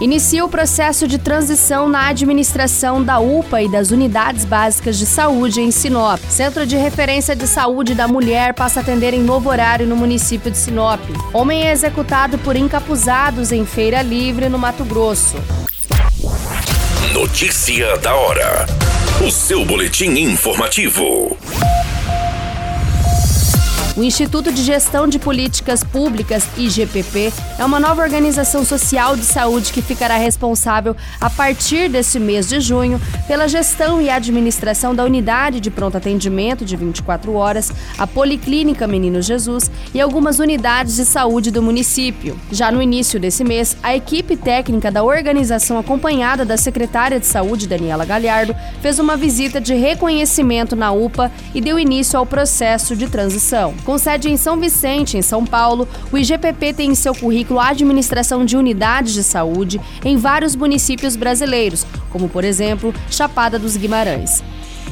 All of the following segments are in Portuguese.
Inicia o processo de transição na administração da UPA e das unidades básicas de saúde em Sinop. Centro de Referência de Saúde da Mulher passa a atender em novo horário no município de Sinop. Homem é executado por encapuzados em feira livre no Mato Grosso. Notícia da hora. O seu boletim informativo. O Instituto de Gestão de Políticas Públicas, IGPP, é uma nova organização social de saúde que ficará responsável, a partir deste mês de junho, pela gestão e administração da unidade de pronto atendimento de 24 horas, a Policlínica Menino Jesus e algumas unidades de saúde do município. Já no início desse mês, a equipe técnica da organização, acompanhada da secretária de Saúde, Daniela Galhardo, fez uma visita de reconhecimento na UPA e deu início ao processo de transição. Com sede em São Vicente, em São Paulo, o IGPP tem em seu currículo a administração de unidades de saúde em vários municípios brasileiros, como por exemplo Chapada dos Guimarães.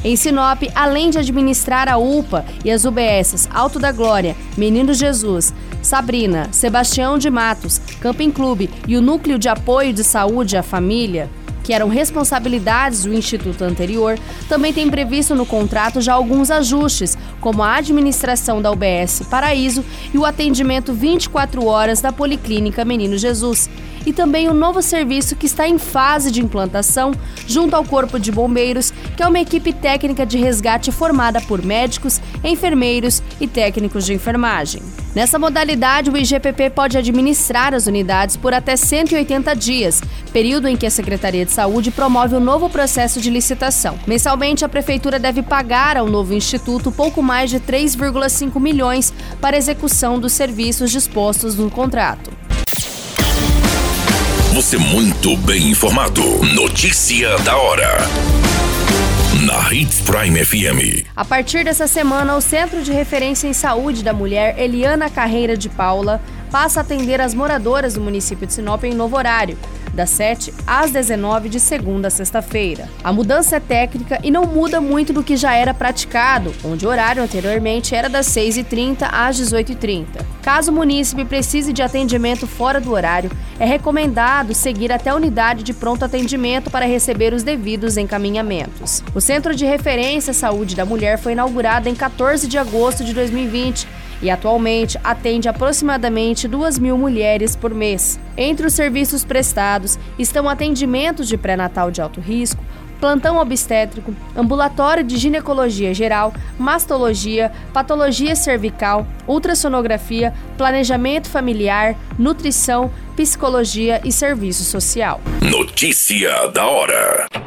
Em Sinop, além de administrar a UPA e as UBSs Alto da Glória, Menino Jesus, Sabrina, Sebastião de Matos, Camping Clube e o Núcleo de Apoio de Saúde à Família, que eram responsabilidades do instituto anterior, também tem previsto no contrato já alguns ajustes, como a administração da UBS Paraíso e o atendimento 24 horas da Policlínica Menino Jesus. E também o um novo serviço que está em fase de implantação junto ao Corpo de Bombeiros, que é uma equipe técnica de resgate formada por médicos, enfermeiros e técnicos de enfermagem. Nessa modalidade, o IGPP pode administrar as unidades por até 180 dias, período em que a Secretaria de Saúde promove o um novo processo de licitação. Mensalmente, a Prefeitura deve pagar ao novo instituto pouco mais de 3,5 milhões para execução dos serviços dispostos no contrato. Você muito bem informado. Notícia da hora. Na Hits Prime FM. A partir dessa semana, o Centro de Referência em Saúde da Mulher, Eliana Carreira de Paula, passa a atender as moradoras do município de Sinop em novo horário das 7 às 19 de segunda a sexta-feira. A mudança é técnica e não muda muito do que já era praticado, onde o horário anteriormente era das 6h30 às 18h30. Caso o munícipe precise de atendimento fora do horário, é recomendado seguir até a unidade de pronto atendimento para receber os devidos encaminhamentos. O Centro de Referência Saúde da Mulher foi inaugurado em 14 de agosto de 2020 e atualmente atende aproximadamente 2 mil mulheres por mês. Entre os serviços prestados estão atendimentos de pré-natal de alto risco, plantão obstétrico, ambulatório de ginecologia geral, mastologia, patologia cervical, ultrassonografia, planejamento familiar, nutrição, psicologia e serviço social. Notícia da hora.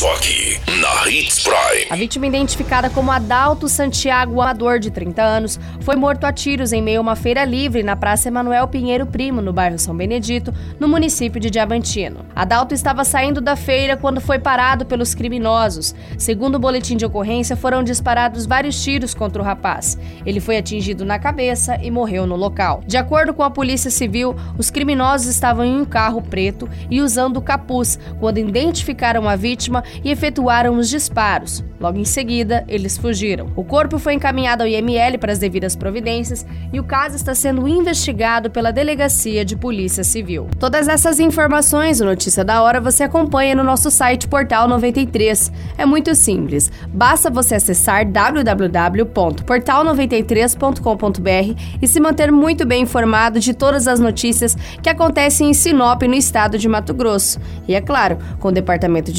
Só aqui, na Hits Prime. A vítima identificada como Adalto Santiago Amador, de 30 anos, foi morto a tiros em meio a uma feira livre na Praça Emanuel Pinheiro Primo, no bairro São Benedito, no município de Diamantino. Adalto estava saindo da feira quando foi parado pelos criminosos. Segundo o boletim de ocorrência, foram disparados vários tiros contra o rapaz. Ele foi atingido na cabeça e morreu no local. De acordo com a Polícia Civil, os criminosos estavam em um carro preto e usando capuz quando identificaram a vítima e efetuaram os disparos. Logo em seguida, eles fugiram. O corpo foi encaminhado ao IML para as devidas providências e o caso está sendo investigado pela Delegacia de Polícia Civil. Todas essas informações, o Notícia da Hora, você acompanha no nosso site Portal 93. É muito simples. Basta você acessar www.portal93.com.br e se manter muito bem informado de todas as notícias que acontecem em Sinop, no estado de Mato Grosso. E é claro, com o departamento de